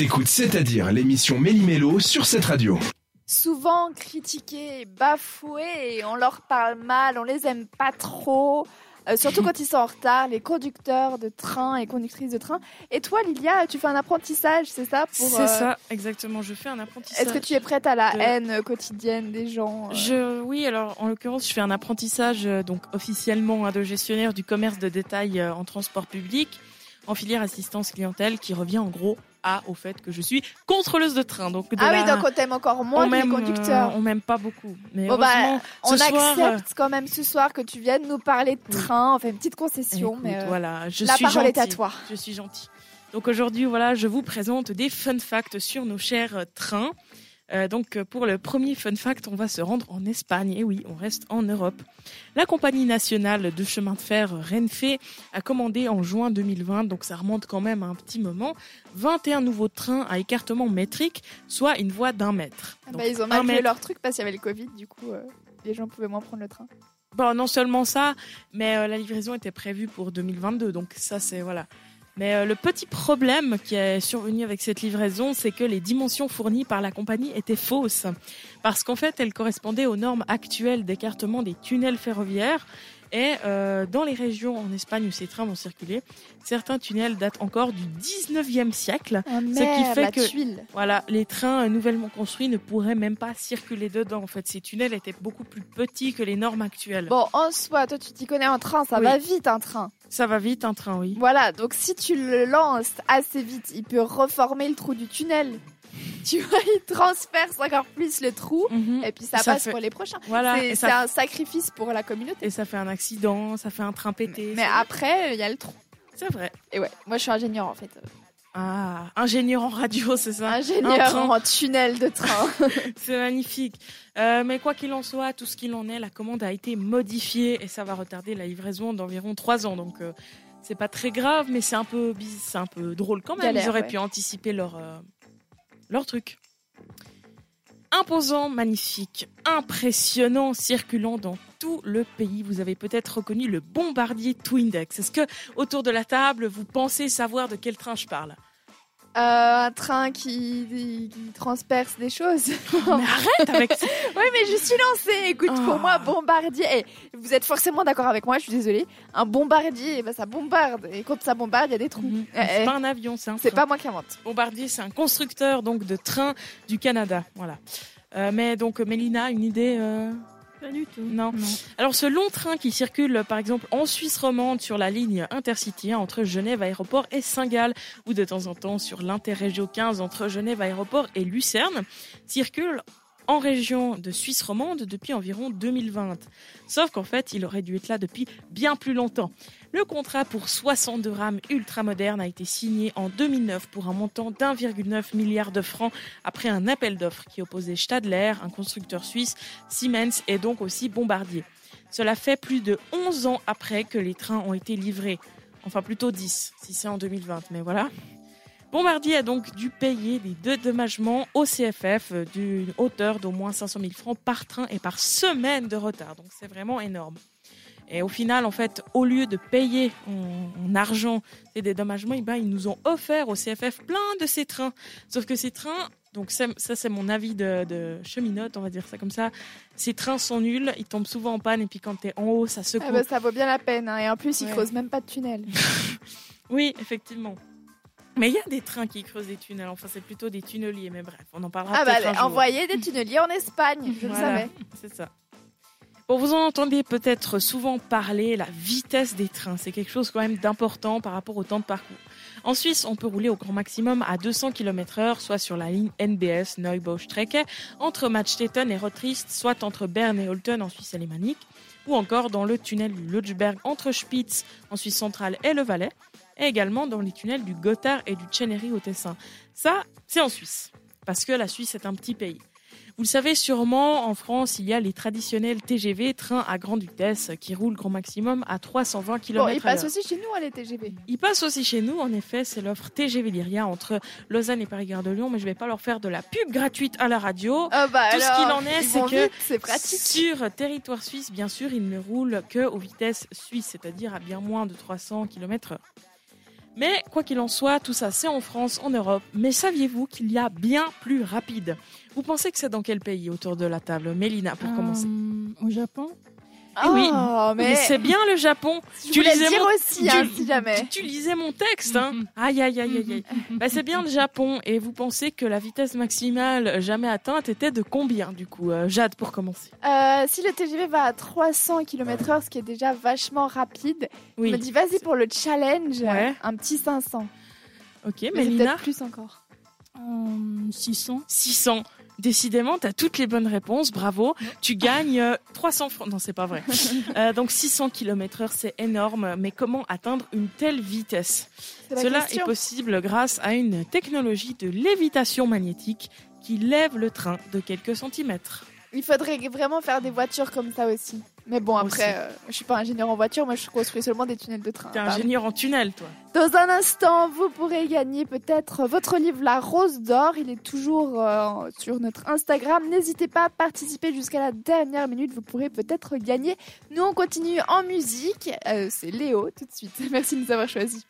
T'écoutes C'est-à-dire l'émission Méli-Mélo sur cette radio. Souvent critiqués, bafoués, on leur parle mal, on les aime pas trop. euh, surtout quand ils sont en retard, les conducteurs de train et conductrices de train. Et toi, Lilia, tu fais un apprentissage, c'est ça pour, C'est euh, ça, exactement. Je fais un apprentissage. Est-ce que tu es prête à la de- haine quotidienne des gens euh, Je, oui, alors en l'occurrence, je fais un apprentissage euh, donc officiellement hein, de gestionnaire du commerce de détail euh, en transport public en filière assistance clientèle qui revient en gros à au fait que je suis contrôleuse de train. Donc de Ah la- oui, donc on t'aime encore moins on que les conducteurs. euh, on m'aime pas beaucoup. Mais Bon, bah, on ce soir, euh, accepte quand même ce soir que tu viennes nous parler de train. On fait une petite concession, écoute, mais euh, voilà, je la suis parole est à toi. Je suis gentille. Donc aujourd'hui, voilà, je vous présente des fun facts sur nos chers trains. Euh, donc euh, pour le premier fun fact, on va se rendre en Espagne. Et oui, on reste en Europe. La compagnie nationale de chemin de fer Renfe a commandé en juin 2020, donc ça remonte quand même à un petit moment, 21 nouveaux trains à écartement métrique, soit une voie d'un mètre. Ah Donc, bah, ils ont un mal fait mètre. leur truc parce qu'il y avait le Covid, du coup, euh, les gens pouvaient moins prendre le train. Bon, non seulement ça, mais euh, la livraison était prévue pour 2022, donc ça c'est voilà. Mais euh, le petit problème qui est survenu avec cette livraison, c'est que les dimensions fournies par la compagnie étaient fausses, parce qu'en fait, elles correspondaient aux normes actuelles d'écartement des tunnels ferroviaires. Et euh, dans les régions en Espagne où ces trains vont circuler, certains tunnels datent encore du 19e siècle. Oh, qui merde, fait que- tuile. Voilà, les trains nouvellement construits ne pourraient même pas circuler dedans. En fait, ces tunnels étaient beaucoup plus petits que les normes actuelles. Bon, en soi, toi, tu t'y connais en train, ça Oui. va vite, un train. Ça va vite, un train, oui. Voilà, donc si tu le lances assez vite, il peut reformer le trou du tunnel. Tu vois, il transperce encore plus le trou, Mhm. et puis ça, Ça passe fait- pour les prochains. Voilà, C'est ça, un sacrifice pour la communauté. et ça fait un accident, ça fait un train pété. Mais après, il y a le trou. c'est vrai. Et ouais, moi je suis ingénieur en fait. Ah, ingénieur en radio, c'est ça. Ingénieur en tunnel de train. C'est magnifique. Euh, mais quoi qu'il en soit, tout ce qu'il en est, la commande a été modifiée et ça va retarder la livraison d'environ trois ans. Donc euh, c'est pas très grave, mais c'est un peu c'est un peu drôle quand même. Galère, Ils auraient ouais. pu anticiper leur euh, leur truc. Imposant, magnifique, impressionnant, circulant dans tout le pays. Vous avez peut-être reconnu le bombardier Twindex. Est-ce que autour de la table, vous pensez savoir de quel train je parle? Euh, un train qui, qui transperce des choses. Mais arrête avec ça. Oui, mais je suis lancée. Écoute, pour Ah. moi, bombardier. eh, vous êtes forcément d'accord avec moi, je suis désolée. Un bombardier, eh ben, ça bombarde. Et quand ça bombarde, il y a des trous. Mhm. Eh, C'est pas un avion, c'est un C'est pas moi qui invente. Bombardier, c'est un constructeur donc de trains du Canada. Voilà. Euh, mais donc Mélina, une idée euh, Pas du tout. Non. Alors ce long train qui circule par exemple en Suisse romande sur la ligne Intercity hein, entre Genève Aéroport et Saint-Gall ou de temps en temps sur l'Interrégio 15 entre Genève Aéroport et Lucerne circule en région de Suisse romande depuis environ 2020. Sauf qu'en fait, il aurait dû être là depuis bien plus longtemps. Le contrat pour 62 rames ultramodernes a été signé en 2009 pour un montant d'1,9 milliard de francs après un appel d'offres qui opposait Stadler, un constructeur suisse, Siemens et donc aussi Bombardier. Cela fait plus de 11 ans après que les trains ont été livrés. Enfin plutôt 10 si c'est en 2020, mais voilà. Bombardier a donc dû payer des dédommagements au CFF euh, d'une hauteur d'au moins 500 000 francs par train et par semaine de retard. Donc c'est vraiment énorme. Et au final, en fait, au lieu de payer en, en argent ces dédommagements, eh ben, ils nous ont offert au CFF plein de ces trains. Sauf que ces trains, donc ça c'est mon avis de, de cheminote, on va dire ça comme ça, ces trains sont nuls, ils tombent souvent en panne et puis quand t'es en haut, ça secoue. Ah bah, ça vaut bien la peine. hein. Et en plus, ils Ouais. creusent même pas de tunnel. Oui, effectivement. Mais il y a des trains qui creusent des tunnels, enfin c'est plutôt des tunneliers, mais bref, on en parlera Ah bah, un jour. envoyer des tunneliers en Espagne, je le savais. C'est ça. Bon, vous en entendez peut-être souvent parler, la vitesse des trains, c'est quelque chose quand même d'important par rapport au temps de parcours. En Suisse, on peut rouler au grand maximum à 200 km heure, soit sur la ligne NBS Neubau-Strecke, entre Madstetten et Rotrist, soit entre Berne et Holten en Suisse alémanique, ou encore dans le tunnel du Lötschberg entre Spitz en Suisse centrale et le Valais, et également dans les tunnels du Gotthard et du Chenery au Tessin. Ça, c'est en Suisse, parce que la Suisse est un petit pays. Vous le savez sûrement, en France, il y a les traditionnels TGV, trains à grande vitesse, qui roulent grand maximum à 320 km Bon, ils passent aussi chez nous, hein, les TGV. Ils passent aussi chez nous, en effet, c'est l'offre TGV Lyria entre Lausanne et Paris-Gare de Lyon, mais je vais pas leur faire de la pub gratuite à la radio. Ah bah Tout ce qu'il en est, ils c'est que vite. Sur territoire suisse, bien sûr, il ne roule que aux vitesses suisses, c'est-à-dire à bien moins de 300 km/h. Mais quoi qu'il en soit, tout ça c'est en France, en Europe. Mais saviez-vous qu'il y a bien plus rapide? Vous pensez que c'est dans quel pays autour de la table? Mélina, pour commencer. Euh, au Japon? Eh oui. Oh, mais Mais c'est bien le Japon. je le lisais dire mon- aussi, hein, tu- si jamais. Tu, tu lisais mon texte, hein Mhm. Aïe, aïe, aïe, aïe, aïe. Bah, c'est bien le Japon. Et vous pensez que la vitesse maximale jamais atteinte était de combien, du coup Euh, Jade, pour commencer? Euh, si le TGV va à 300 km/h, ce qui est déjà vachement rapide, je Oui. me dis vas-y pour le challenge, Ouais. un petit 500. Ok, Mais Mélina peut-être plus encore. Euh, 600. 600. Décidément, tu as toutes les bonnes réponses, bravo. Tu gagnes euh, 300 francs. Non, c'est pas vrai. Euh, donc 600 km heure, c'est énorme. Mais comment atteindre une telle vitesse? Cela question. est possible grâce à une technologie de lévitation magnétique qui lève le train de quelques centimètres. Il faudrait vraiment faire des voitures comme ça aussi. Mais bon, après, euh, je suis pas ingénieur en voiture, moi je construis seulement des tunnels de train. T'es Pardon. ingénieur en tunnel, toi. Dans un instant, vous pourrez gagner peut-être votre livre La Rose d'Or. Il est toujours euh, sur notre Instagram. N'hésitez pas à participer jusqu'à la dernière minute. Vous pourrez peut-être gagner. Nous, on continue en musique. Euh, C'est Léo tout de suite. Merci de nous avoir choisis.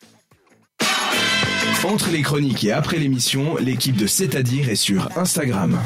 Entre les chroniques et après l'émission, l'équipe de C'est-à-dire est sur Instagram.